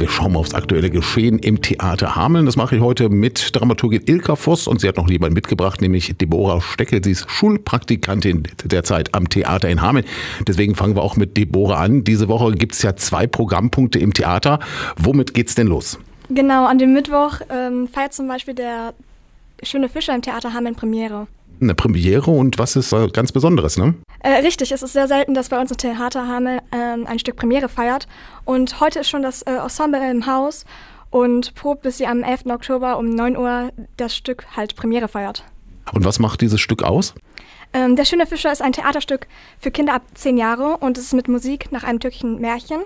wir schauen mal aufs aktuelle Geschehen im Theater Hameln. Das mache ich heute mit Dramaturgin Ilka Voss und sie hat noch jemanden mitgebracht, nämlich Deborah Steckel. Sie ist Schulpraktikantin derzeit am Theater in Hameln. Deswegen fangen wir auch mit Deborah an. Diese Woche gibt es ja zwei Programmpunkte im Theater. Womit geht's denn los? Genau, an dem Mittwoch ähm, feiert zum Beispiel der Schöne Fischer im Theater Hameln Premiere. Eine Premiere und was ist äh, ganz Besonderes, ne? Äh, richtig, es ist sehr selten, dass bei uns im Theater Hameln äh, ein Stück Premiere feiert. Und heute ist schon das äh, Ensemble im Haus und probt, bis sie am 11. Oktober um 9 Uhr das Stück halt Premiere feiert. Und was macht dieses Stück aus? Ähm, der Schöne Fischer ist ein Theaterstück für Kinder ab 10 Jahre und es ist mit Musik nach einem türkischen Märchen.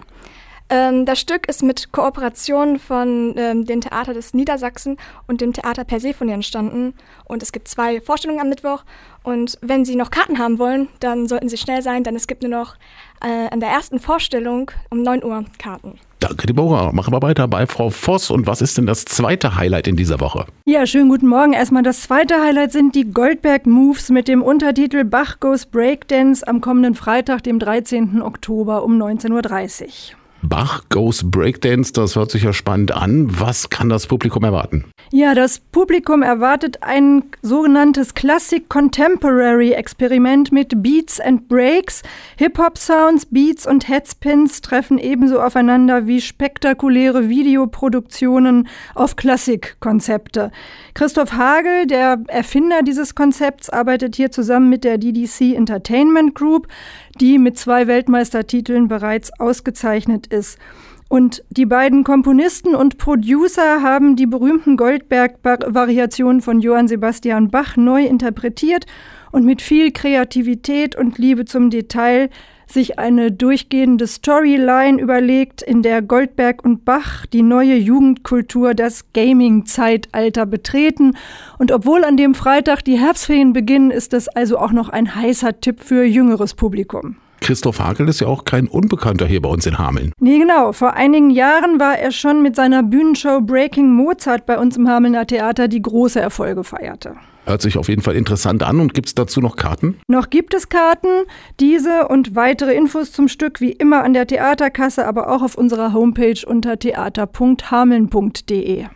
Ähm, das Stück ist mit Kooperation von ähm, dem Theater des Niedersachsen und dem Theater Persephone entstanden. Und es gibt zwei Vorstellungen am Mittwoch. Und wenn Sie noch Karten haben wollen, dann sollten Sie schnell sein, denn es gibt nur noch äh, an der ersten Vorstellung um 9 Uhr Karten. Danke, Deborah. Machen wir weiter bei Frau Voss. Und was ist denn das zweite Highlight in dieser Woche? Ja, schönen guten Morgen. Erstmal das zweite Highlight sind die Goldberg Moves mit dem Untertitel Bach Goes Breakdance am kommenden Freitag, dem 13. Oktober um 19.30 Uhr. Bach Goes Breakdance, das hört sich ja spannend an. Was kann das Publikum erwarten? Ja, das Publikum erwartet ein sogenanntes Classic Contemporary Experiment mit Beats and Breaks. Hip-Hop-Sounds, Beats und Headspins treffen ebenso aufeinander wie spektakuläre Videoproduktionen auf Klassikkonzepte. Christoph Hagel, der Erfinder dieses Konzepts, arbeitet hier zusammen mit der DDC Entertainment Group, die mit zwei Weltmeistertiteln bereits ausgezeichnet ist. Und die beiden Komponisten und Producer haben die berühmten Goldberg-Variationen von Johann Sebastian Bach neu interpretiert und mit viel Kreativität und Liebe zum Detail sich eine durchgehende Storyline überlegt, in der Goldberg und Bach die neue Jugendkultur, das Gaming-Zeitalter betreten. Und obwohl an dem Freitag die Herbstferien beginnen, ist das also auch noch ein heißer Tipp für jüngeres Publikum. Christoph Hakel ist ja auch kein Unbekannter hier bei uns in Hameln. Nee, genau. Vor einigen Jahren war er schon mit seiner Bühnenshow Breaking Mozart bei uns im Hamelner Theater, die große Erfolge feierte. Hört sich auf jeden Fall interessant an. Und gibt es dazu noch Karten? Noch gibt es Karten. Diese und weitere Infos zum Stück wie immer an der Theaterkasse, aber auch auf unserer Homepage unter theater.hameln.de.